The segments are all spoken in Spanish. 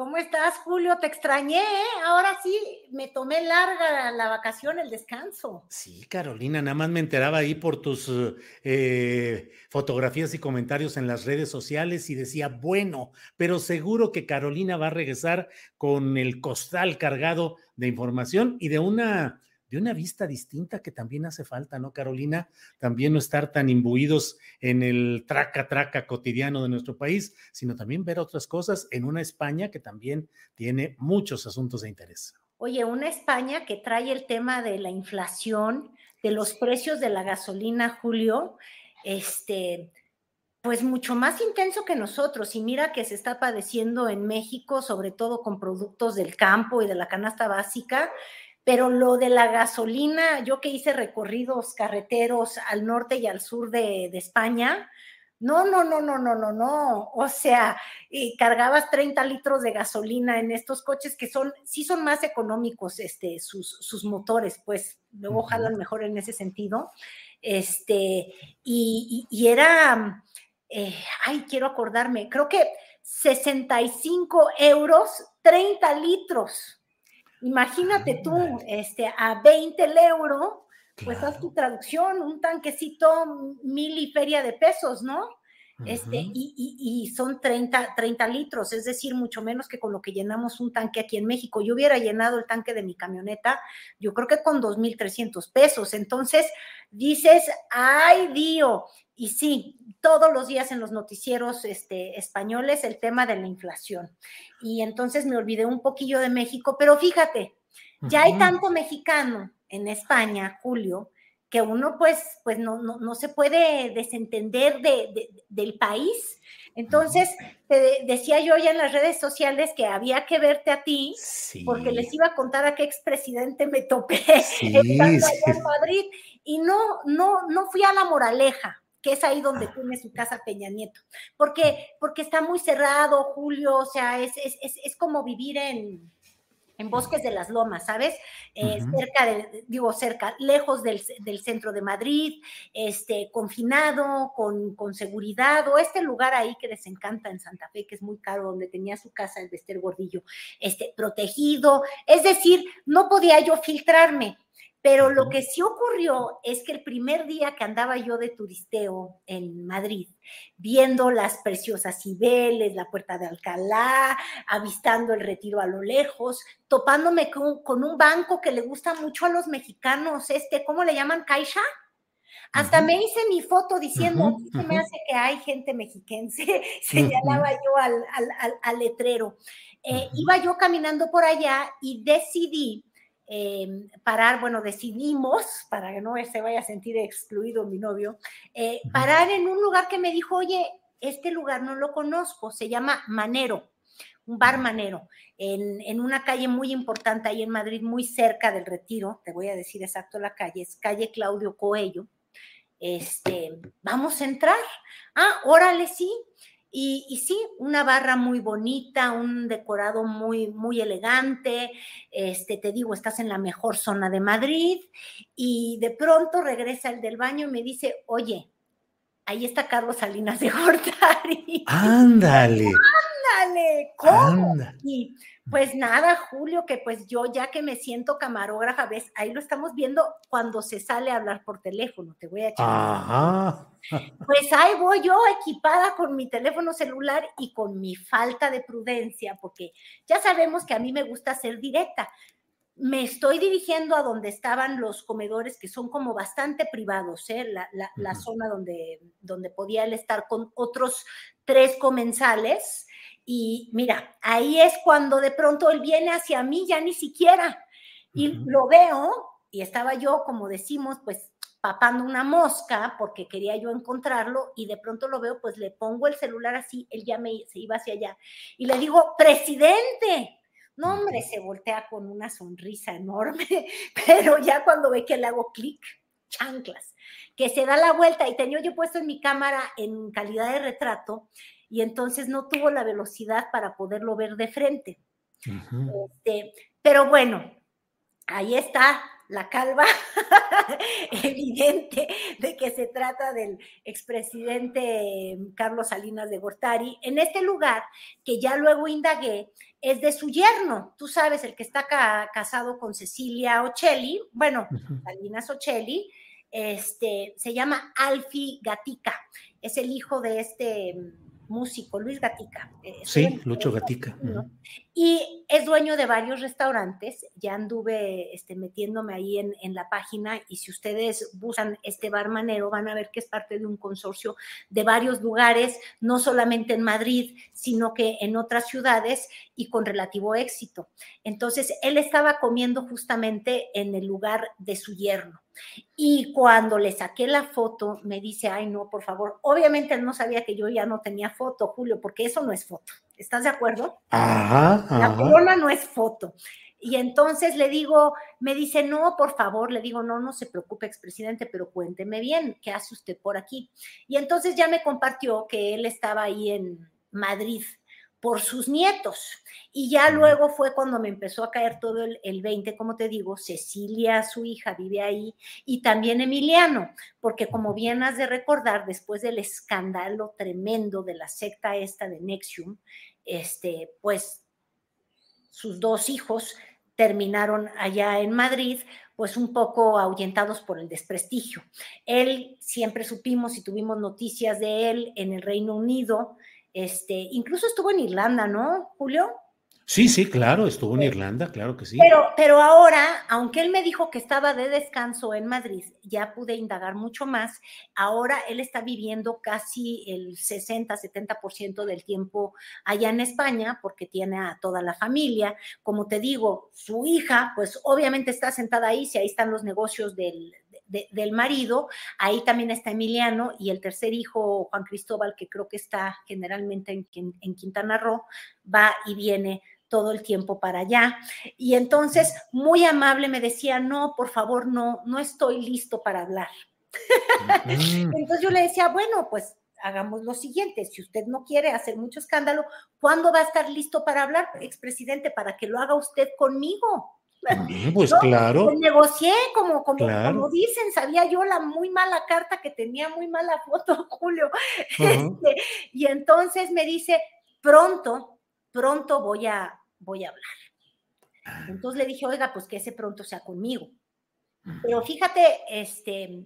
¿Cómo estás, Julio? Te extrañé, ¿eh? Ahora sí, me tomé larga la vacación, el descanso. Sí, Carolina, nada más me enteraba ahí por tus eh, fotografías y comentarios en las redes sociales y decía, bueno, pero seguro que Carolina va a regresar con el costal cargado de información y de una de una vista distinta que también hace falta, ¿no, Carolina? También no estar tan imbuidos en el traca-traca cotidiano de nuestro país, sino también ver otras cosas en una España que también tiene muchos asuntos de interés. Oye, una España que trae el tema de la inflación, de los precios de la gasolina, Julio, este, pues mucho más intenso que nosotros. Y mira que se está padeciendo en México, sobre todo con productos del campo y de la canasta básica, pero lo de la gasolina, yo que hice recorridos carreteros al norte y al sur de, España, no, no, no, no, no, no, no. O sea, y cargabas 30 litros de gasolina en estos coches que son, sí son más económicos, este, sus, sus motores, pues luego jalan mejor en ese sentido. Este, y, era, eh, ay, quiero acordarme, creo que 65 euros, 30 litros. Imagínate tú, este, a 20 el euro, pues haz tu traducción, un tanquecito mil y feria de pesos, ¿no? Este, y, son 30, 30 litros, es decir, mucho menos que con lo que llenamos un tanque aquí en México. Yo hubiera llenado el tanque de mi camioneta, yo creo que con 2.300 pesos. Entonces, dices, ay, Dios, y sí, todos los días en los noticieros este, españoles el tema de la inflación. Y entonces me olvidé un poquillo de México, pero fíjate, ya hay tanto mexicano en España, Julio, que uno pues, pues no, no, se puede desentender de, del país. Entonces, te decía yo ya en las redes sociales que había que verte a ti, porque les iba a contar a qué expresidente me topé en Madrid, y no, no, no fui a la moraleja que es ahí donde tiene su casa Peña Nieto, porque, porque está muy cerrado, Julio, o sea, es, es, como vivir en, en Bosques de las Lomas, ¿sabes? Eh, cerca de, digo, cerca, lejos del, centro de Madrid, este, confinado, con, con, seguridad, o este lugar ahí que les encanta en Santa Fe, que es muy caro, donde tenía su casa el Bester Gordillo, este, protegido, es decir, no podía yo filtrarme. Pero lo que sí ocurrió es que el primer día que andaba yo de turisteo en Madrid, viendo las preciosas Cibeles, la Puerta de Alcalá, avistando el retiro a lo lejos, topándome con, un banco que le gusta mucho a los mexicanos, este, ¿cómo le llaman? Caixa. Hasta me hice mi foto diciendo, uh me hace que hay gente mexiquense, señalaba yo al, letrero. Eh, iba yo caminando por allá y decidí Em, parar, bueno, decidimos, para que no se vaya a sentir excluido mi novio, eh, parar en un lugar que me dijo, oye, este lugar no lo conozco, se llama Manero, un bar Manero, en, en, una calle muy importante ahí en Madrid, muy cerca del Retiro, te voy a decir exacto la calle, es calle Claudio Coello. Este, vamos a entrar. Ah, órale, sí. Y, sí, una barra muy bonita, un decorado muy, muy elegante. Este, te digo, estás en la mejor zona de Madrid. Y de pronto regresa el del baño y me dice, oye, ahí está Carlos Salinas de Gortari. Ándale. Ándale, ¿cómo? Y pues nada, Julio, que pues yo ya que me siento camarógrafa, ves, ahí lo estamos viendo cuando se sale a hablar por teléfono, te voy a echar. Ajá. Pues ahí voy yo equipada con mi teléfono celular y con mi falta de prudencia, porque ya sabemos que a mí me gusta ser directa. Me estoy dirigiendo a donde estaban los comedores, que son como bastante privados, ¿eh? la, la, la zona donde, donde podía él estar con otros tres comensales y mira, ahí es cuando de pronto él viene hacia mí, ya ni siquiera. Y lo veo, y estaba yo, como decimos, pues papando una mosca porque quería yo encontrarlo y de pronto lo veo, pues le pongo el celular así, él ya me, se iba hacia allá y le digo, presidente. No, hombre, se voltea con una sonrisa enorme, pero ya cuando ve que le hago clic, chanclas, que se da la vuelta y tenía yo puesto en mi cámara en calidad de retrato y entonces no tuvo la velocidad para poderlo ver de frente. este, pero bueno, ahí está la calva evidente de que se trata del expresidente Carlos Salinas de Gortari, en este lugar que ya luego indagué, es de su yerno, tú sabes, el que está casado con Cecilia Ocelli, bueno, Salinas Ocelli, este, se llama Alfi Gatica, es el hijo de este músico, Luis Gatica. Eh, sí, Lucho Gatica. Y es dueño de varios restaurantes. Ya anduve este, metiéndome ahí en, en, la página y si ustedes buscan este bar manero van a ver que es parte de un consorcio de varios lugares, no solamente en Madrid, sino que en otras ciudades y con relativo éxito. Entonces, él estaba comiendo justamente en el lugar de su yerno. Y cuando le saqué la foto, me dice, ay, no, por favor. Obviamente él no sabía que yo ya no tenía foto, Julio, porque eso no es foto. ¿Estás de acuerdo? Ajá, La corona no es foto. Y entonces le digo, me dice, no, por favor, le digo, no, no se preocupe, expresidente, pero cuénteme bien, ¿qué hace usted por aquí? Y entonces ya me compartió que él estaba ahí en Madrid por sus nietos. Y ya luego fue cuando me empezó a caer todo el, el, 20, como te digo, Cecilia, su hija, vive ahí, y también Emiliano, porque como bien has de recordar, después del escándalo tremendo de la secta esta de Nexium, este, pues sus dos hijos terminaron allá en Madrid, pues un poco ahuyentados por el desprestigio. Él siempre supimos y tuvimos noticias de él en el Reino Unido, este, incluso estuvo en Irlanda, ¿no, Julio? Sí, sí, claro, estuvo en Irlanda, claro que sí. Pero, pero ahora, aunque él me dijo que estaba de descanso en Madrid, ya pude indagar mucho más. Ahora él está viviendo casi el 60, 70% del tiempo allá en España porque tiene a toda la familia. Como te digo, su hija, pues obviamente está sentada ahí, si ahí están los negocios del, del marido, ahí también está Emiliano y el tercer hijo, Juan Cristóbal, que creo que está generalmente en, en Quintana Roo, va y viene todo el tiempo para allá. Y entonces, muy amable, me decía, no, por favor, no, no estoy listo para hablar. entonces yo le decía, bueno, pues hagamos lo siguiente, si usted no quiere hacer mucho escándalo, ¿cuándo va a estar listo para hablar, expresidente, para que lo haga usted conmigo? Pues claro. Pues negocié, como, como, como, dicen, sabía yo la muy mala carta que tenía muy mala foto, Julio. Este, y entonces me dice, pronto, pronto voy a, voy a hablar. Ah. Entonces le dije, oiga, pues que ese pronto sea conmigo. Pero fíjate, este,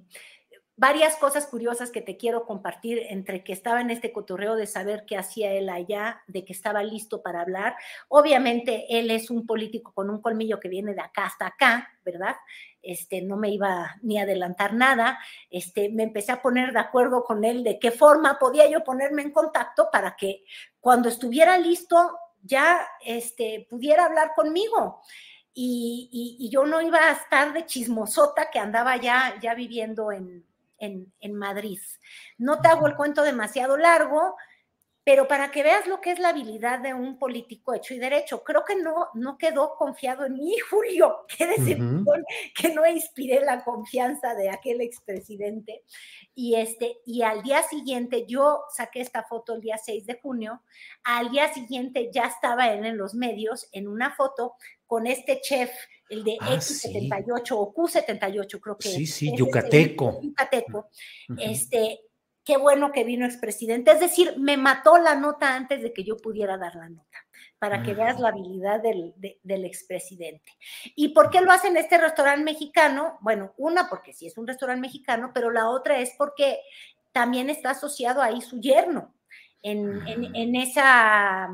varias cosas curiosas que te quiero compartir entre que estaba en este cotorreo de saber qué hacía él allá, de que estaba listo para hablar. Obviamente él es un político con un colmillo que viene de acá hasta acá, ¿verdad? Este, no me iba ni a adelantar nada. Este, me empecé a poner de acuerdo con él de qué forma podía yo ponerme en contacto para que cuando estuviera listo ya este, pudiera hablar conmigo. Y, y, yo no iba a estar de chismosota que andaba ya, ya viviendo en, en, Madrid. No te hago el cuento demasiado largo, pero para que veas lo que es la habilidad de un político hecho y derecho, creo que no, no quedó confiado en mí, Julio, qué decepción que no inspiré la confianza de aquel expresidente. Y, este, y al día siguiente, yo saqué esta foto el día 6 de junio, al día siguiente ya estaba él en los medios en una foto con este chef el de ah, X78 o Q78, creo que Sí, sí, yucateco. yucateco. Este, qué bueno que vino expresidente. Es decir, me mató la nota antes de que yo pudiera dar la nota, para que veas la habilidad del, del expresidente. ¿Y por qué lo hacen este restaurante mexicano? Bueno, una, porque sí es un restaurante mexicano, pero la otra es porque también está asociado ahí su yerno en, en, esa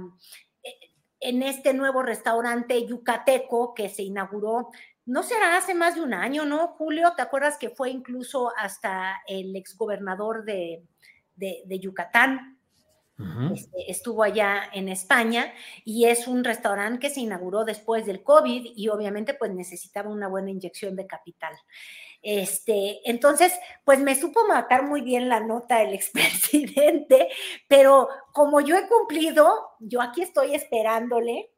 en este nuevo restaurante yucateco que se inauguró no será hace más de un año, ¿no, Julio? ¿Te acuerdas que fue incluso hasta el exgobernador de, de, Yucatán? Este, estuvo allá en España y es un restaurante que se inauguró después del COVID y obviamente pues necesitaba una buena inyección de capital. Este, entonces, pues me supo matar muy bien la nota el expresidente, pero como yo he cumplido, yo aquí estoy esperándole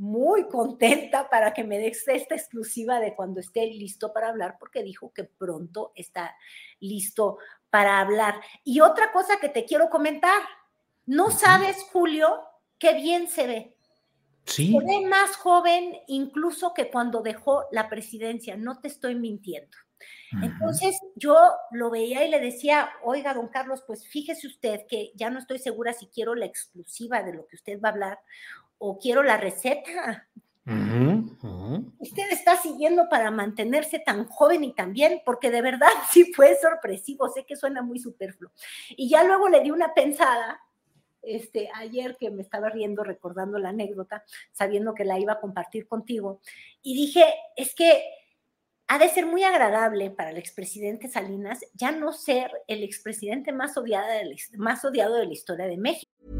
muy contenta para que me dé esta exclusiva de cuando esté listo para hablar, porque dijo que pronto está listo para hablar. Y otra cosa que te quiero comentar, no sabes, Julio, qué bien se ve. Sí. Se ve más joven incluso que cuando dejó la presidencia, no te estoy mintiendo. Entonces yo lo veía y le decía, oiga, don Carlos, pues fíjese usted que ya no estoy segura si quiero la exclusiva de lo que usted va a hablar o quiero la receta. Usted está siguiendo para mantenerse tan joven y tan bien, porque de verdad sí fue sorpresivo, sé que suena muy superfluo. Y ya luego le di una pensada, este, ayer que me estaba riendo recordando la anécdota, sabiendo que la iba a compartir contigo, y dije, es que ha de ser muy agradable para el expresidente Salinas ya no ser el expresidente más, más odiado de la historia de México.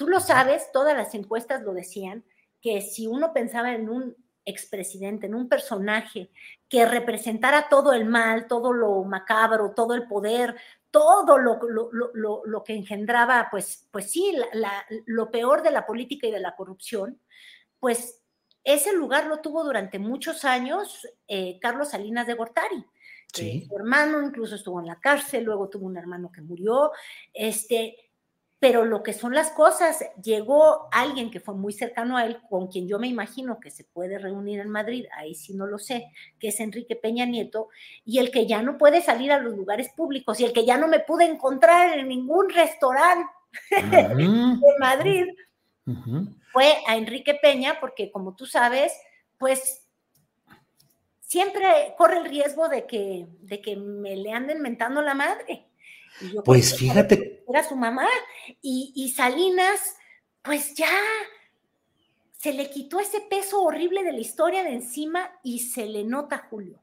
Tú lo sabes, todas las encuestas lo decían, que si uno pensaba en un expresidente, en un personaje que representara todo el mal, todo lo macabro, todo el poder, todo lo, que engendraba, pues, pues sí, lo peor de la política y de la corrupción, pues ese lugar lo tuvo durante muchos años eh, Carlos Salinas de Gortari. Eh, su hermano incluso estuvo en la cárcel, luego tuvo un hermano que murió, este, pero lo que son las cosas, llegó alguien que fue muy cercano a él, con quien yo me imagino que se puede reunir en Madrid, ahí sí no lo sé, que es Enrique Peña Nieto, y el que ya no puede salir a los lugares públicos y el que ya no me pude encontrar en ningún restaurante de Madrid, fue a Enrique Peña, porque como tú sabes, pues siempre corre el riesgo de que, de que me le anden mentando la madre pues fíjate. Era su mamá. Y, Salinas, pues ya se le quitó ese peso horrible de la historia de encima y se le nota, Julio.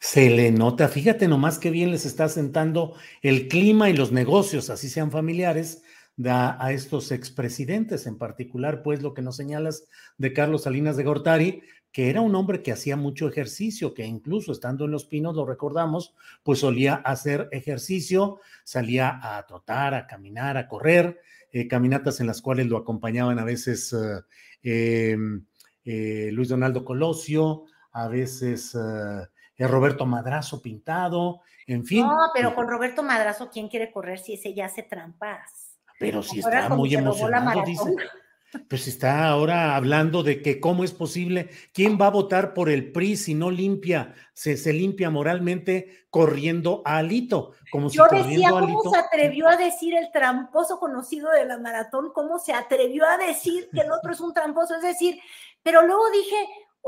Se le nota, fíjate nomás qué bien les está sentando el clima y los negocios, así sean familiares, da a estos expresidentes, en particular, pues lo que nos señalas de Carlos Salinas de Gortari, que era un hombre que hacía mucho ejercicio, que incluso estando en los pinos, lo recordamos, pues solía hacer ejercicio, salía a trotar, a caminar, a correr, eh, caminatas en las cuales lo acompañaban a veces eh, eh, Luis Donaldo Colosio, a veces Roberto Madrazo pintado, en fin. No, pero con Roberto Madrazo, ¿quién quiere correr si ese ya hace trampas? Pero si está muy emocionado, dice. Pues está ahora hablando de que cómo es posible, quién va a votar por el PRI si no limpia, se, se limpia moralmente corriendo a Alito. Como Yo decía, ¿cómo se atrevió a decir el tramposo conocido de la maratón? ¿Cómo se atrevió a decir que el otro es un tramposo? Es decir, pero luego dije,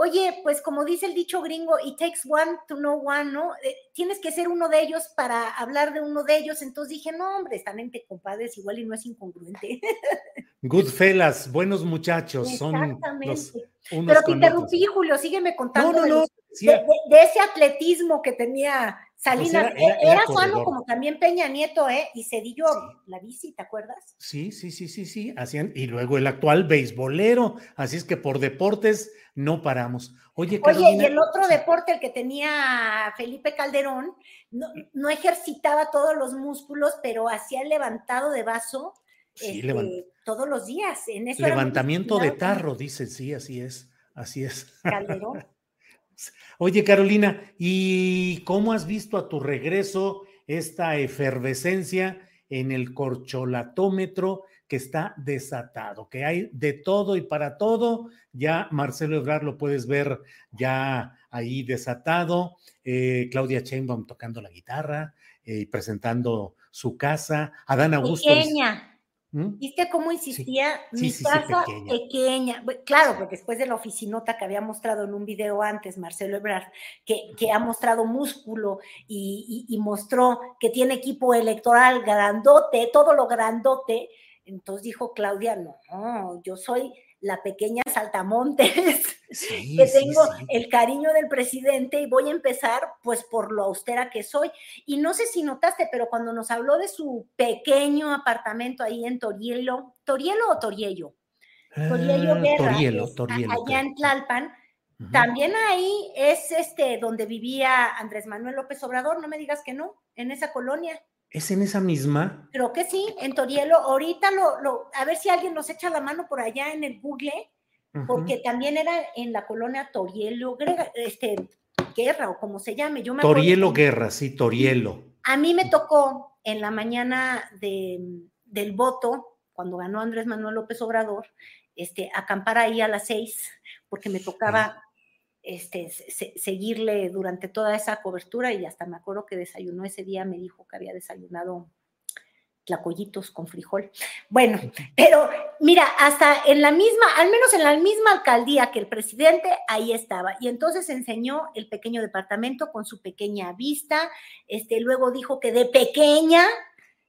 oye, pues como dice el dicho gringo, it takes one to know one, ¿no? Eh, tienes que ser uno de ellos para hablar de uno de ellos. Entonces dije, no, hombre, están entre compadres igual y no es incongruente. Goodfellas, buenos muchachos, son los unos Pero te interrumpí, Julio, sígueme contando de, ese atletismo que tenía Salinas. Pues era, sano como también Peña Nieto, ¿eh? Y Cedillo, la bici, ¿te acuerdas? Sí, sí, sí, sí, sí. Hacían, y luego el actual beisbolero. Así es que por deportes no paramos. Oye, Oye, y el otro deporte, el que tenía Felipe Calderón, no, no ejercitaba todos los músculos, pero hacía el levantado de vaso este, todos los días. En Levantamiento de tarro, dice, sí, así es, así es. Calderón. Oye, Carolina, ¿y cómo has visto a tu regreso esta efervescencia en el corcholatómetro que está desatado, que hay de todo y para todo? Ya Marcelo Ebrard lo puedes ver ya ahí desatado, eh, Claudia Chainbaum tocando la guitarra y eh, presentando su casa, Adán Augusto. Pequeña. ¿Mm? ¿Viste cómo insistía? Mi casa pequeña. Claro, porque después de la oficinota que había mostrado en un video antes, Marcelo Ebrard, que, que ha mostrado músculo y, y, mostró que tiene equipo electoral grandote, todo lo grandote, entonces dijo Claudia, no, yo soy la pequeña saltamontes, que tengo el cariño del presidente y voy a empezar pues por lo austera que soy. Y no sé si notaste, pero cuando nos habló de su pequeño apartamento ahí en Torielo, ¿Torielo o Toriello? Toriello ah, Torielo, Torielo, allá en Tlalpan, también ahí es este donde vivía Andrés Manuel López Obrador, no me digas que no, en esa colonia. ¿Es en esa misma? Creo que sí, en Torielo. Ahorita lo, lo, a ver si alguien nos echa la mano por allá en el Google, porque también era en la colonia Torielo, este, Guerra o como se llame. Yo Torielo Guerra, sí, Torielo. A mí me tocó en la mañana de, del voto, cuando ganó Andrés Manuel López Obrador, este, acampar ahí a las seis, porque me tocaba este, seguirle durante toda esa cobertura y hasta me acuerdo que desayunó ese día, me dijo que había desayunado tlacoyitos con frijol. Bueno, pero mira, hasta en la misma, al menos en la misma alcaldía que el presidente, ahí estaba. Y entonces enseñó el pequeño departamento con su pequeña vista. Este, luego dijo que de pequeña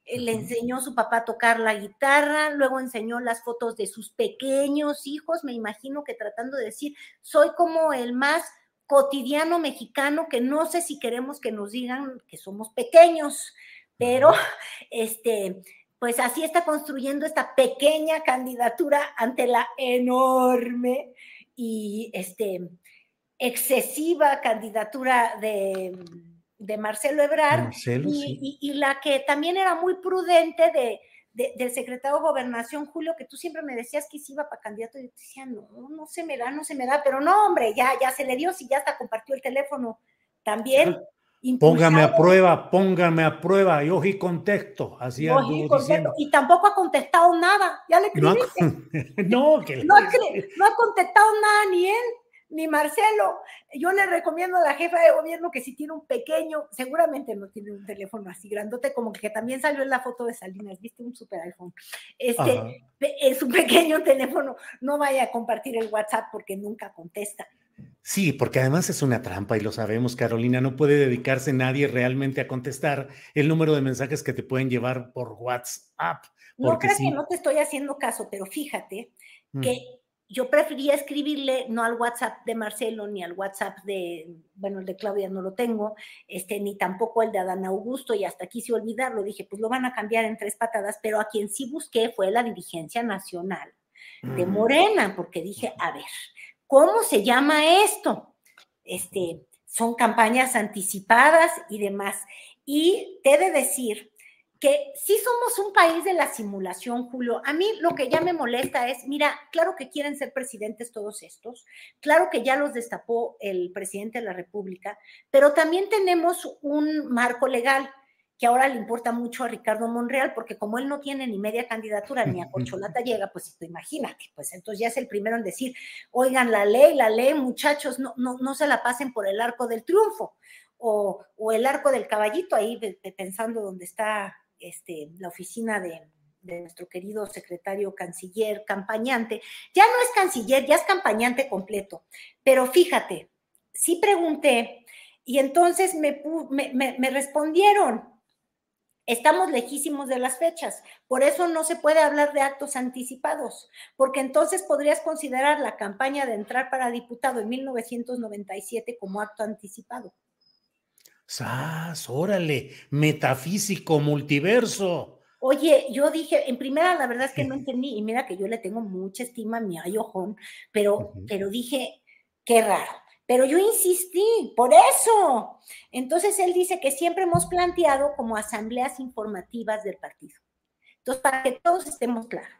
le enseñó a su papá a tocar la guitarra, luego enseñó las fotos de sus pequeños hijos, me imagino que tratando de decir, soy como el más cotidiano mexicano que no sé si queremos que nos digan que somos pequeños, pero este, pues así está construyendo esta pequeña candidatura ante la enorme y este excesiva candidatura de de Marcelo Ebrard y, la que también era muy prudente de, del secretario de Gobernación, Julio, que tú siempre me decías que iba para candidato, y yo te decía, no, no se me da, no se me da, pero no, hombre, ya, ya se le dio, si ya hasta compartió el teléfono también. Póngame a prueba, póngame a prueba, y ojo contexto, así Y tampoco ha contestado nada, ya le escribiste. No, no, que no, no ha contestado nada ni él ni Marcelo. Yo le recomiendo a la jefa de gobierno que si tiene un pequeño, seguramente no tiene un teléfono así grandote, como que también salió en la foto de Salinas, viste un super iPhone. Este, en su pequeño teléfono no vaya a compartir el WhatsApp porque nunca contesta. Sí, porque además es una trampa y lo sabemos, Carolina, no puede dedicarse nadie realmente a contestar el número de mensajes que te pueden llevar por WhatsApp. No creas que no te estoy haciendo caso, pero fíjate que mm yo prefería escribirle no al WhatsApp de Marcelo ni al WhatsApp de, bueno, el de Claudia no lo tengo, este, ni tampoco el de Adán Augusto y hasta quise olvidarlo. Dije, pues lo van a cambiar en tres patadas, pero a quien sí busqué fue la dirigencia nacional de. Morena, porque dije, a ver, ¿cómo se llama esto? Este, son campañas anticipadas y demás. Y te he de decir que sí somos un país de la simulación, Julio. A mí lo que ya me molesta es, mira, claro que quieren ser presidentes todos estos, claro que ya los destapó el presidente de la República, pero también tenemos un marco legal que ahora le importa mucho a Ricardo Monreal, porque como él no tiene ni media candidatura ni a Corcholata llega, pues imagínate, pues entonces ya es el primero en decir, oigan, la ley, la ley, muchachos, no, no, no se la pasen por el arco del triunfo. O, o el arco del caballito, ahí pensando dónde está este, la oficina de, nuestro querido secretario canciller, campañante. Ya no es canciller, ya es campañante completo. Pero fíjate, sí pregunté y entonces me, me, respondieron, estamos lejísimos de las fechas, por eso no se puede hablar de actos anticipados, porque entonces podrías considerar la campaña de entrar para diputado en 1997 como acto anticipado. ¡Sas! Órale, metafísico, multiverso. Oye, yo dije, en primera, la verdad es que no entendí, y mira que yo le tengo mucha estima a mi ayojón, pero, pero dije, qué raro. Pero yo insistí, por eso. Entonces él dice que siempre hemos planteado como asambleas informativas del partido. Entonces, para que todos estemos claros,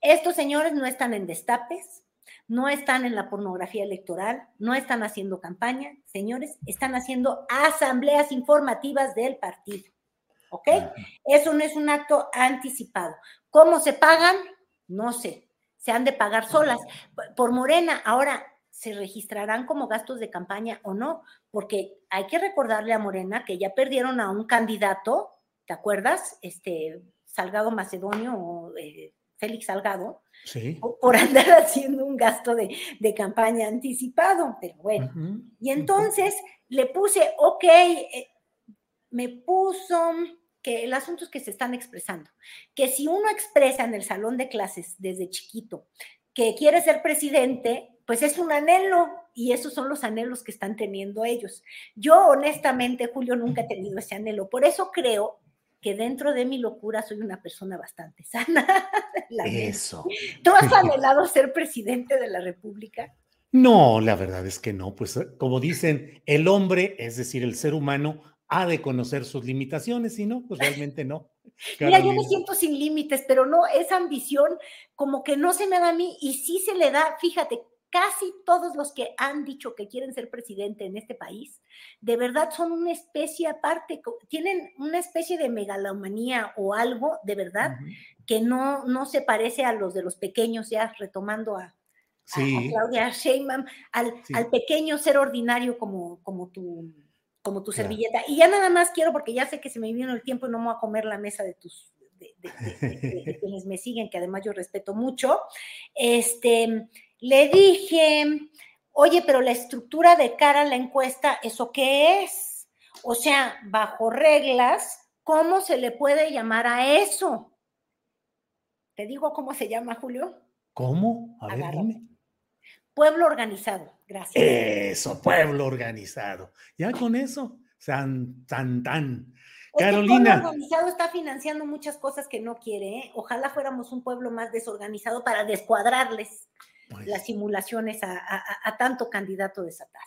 estos señores no están en destapes, no están en la pornografía electoral, no están haciendo campaña, señores, están haciendo asambleas informativas del partido. ¿Ok? Eso no es un acto anticipado. ¿Cómo se pagan? No sé. Se han de pagar solas. Por Morena, ahora, ¿se registrarán como gastos de campaña o no? Porque hay que recordarle a Morena que ya perdieron a un candidato, ¿te acuerdas? Este, Salgado Macedonio o eh, Félix Salgado, por andar haciendo un gasto de, campaña anticipado, pero bueno. Y entonces le puse, ok, eh, me puso que el asunto es que se están expresando, que si uno expresa en el salón de clases desde chiquito que quiere ser presidente, pues es un anhelo y esos son los anhelos que están teniendo ellos. Yo honestamente, Julio, nunca he tenido ese anhelo, por eso creo que dentro de mi locura soy una persona bastante sana. Eso. ¿Tú has anhelado ser presidente de la República? No, la verdad es que no. Pues eh, como dicen, el hombre, es decir, el ser humano, ha de conocer sus limitaciones y no, pues realmente no. Mira, yo me siento sin límites, pero no, esa ambición como que no se me da a mí y sí se le da, fíjate, casi todos los que han dicho que quieren ser presidente en este país, de verdad son una especie aparte, tienen una especie de megalomanía o algo de verdad que no, no se parece a los de los pequeños, ya retomando a, Claudia Sheinbaum, al, al, pequeño ser ordinario como, como tu como tu servilleta. Y ya nada más quiero, porque ya sé que se me vino el tiempo y no me voy a comer la mesa de tus de, quienes me siguen, que además yo respeto mucho. Este, le dije, oye, pero la estructura de cara a la encuesta, ¿eso qué es? O sea, bajo reglas, ¿cómo se le puede llamar a eso? ¿Te digo cómo se llama, Julio? ¿Cómo? A ver, dime. Pueblo organizado, gracias. Eso, pueblo organizado. Ya con eso, san, tan, tan. Carolina. Pueblo organizado está financiando muchas cosas que no quiere. ¿eh? Ojalá fuéramos un pueblo más desorganizado para descuadrarles. Pues las simulaciones a, tanto candidato desatado.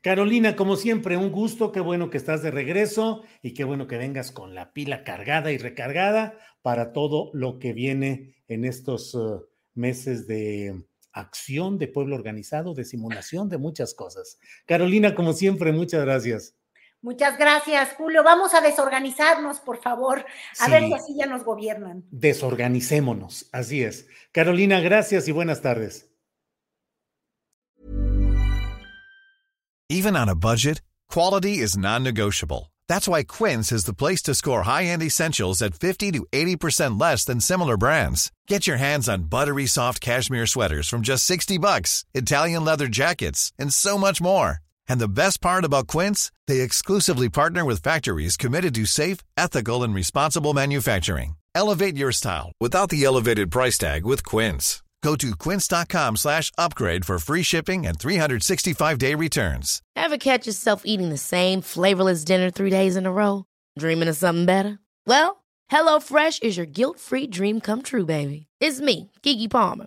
Carolina, como siempre, un gusto, qué bueno que estás de regreso y qué bueno que vengas con la pila cargada y recargada para todo lo que viene en estos uh, meses de acción de pueblo organizado, de simulación, de muchas cosas. Carolina, como siempre, muchas gracias. Muchas gracias, Julio. Vamos a desorganizarnos, por favor, a ver si así ya nos gobiernan. Desorganicémonos, así es. Carolina, gracias y buenas tardes. Even on a budget, quality is non-negotiable. That's why Quince is the place to score high-end essentials at 50 to 80% less than similar brands. Get your hands on buttery soft cashmere sweaters from just 60 bucks, Italian leather jackets, and so much more. And the best part about Quince, they exclusively partner with factories committed to safe, ethical and responsible manufacturing. Elevate your style without the elevated price tag with Quince. Go to quince.com/upgrade for free shipping and 365-day returns. Ever catch yourself eating the same flavorless dinner 3 days in a row, dreaming of something better? Well, HelloFresh is your guilt-free dream come true, baby. It's me, Kiki Palmer.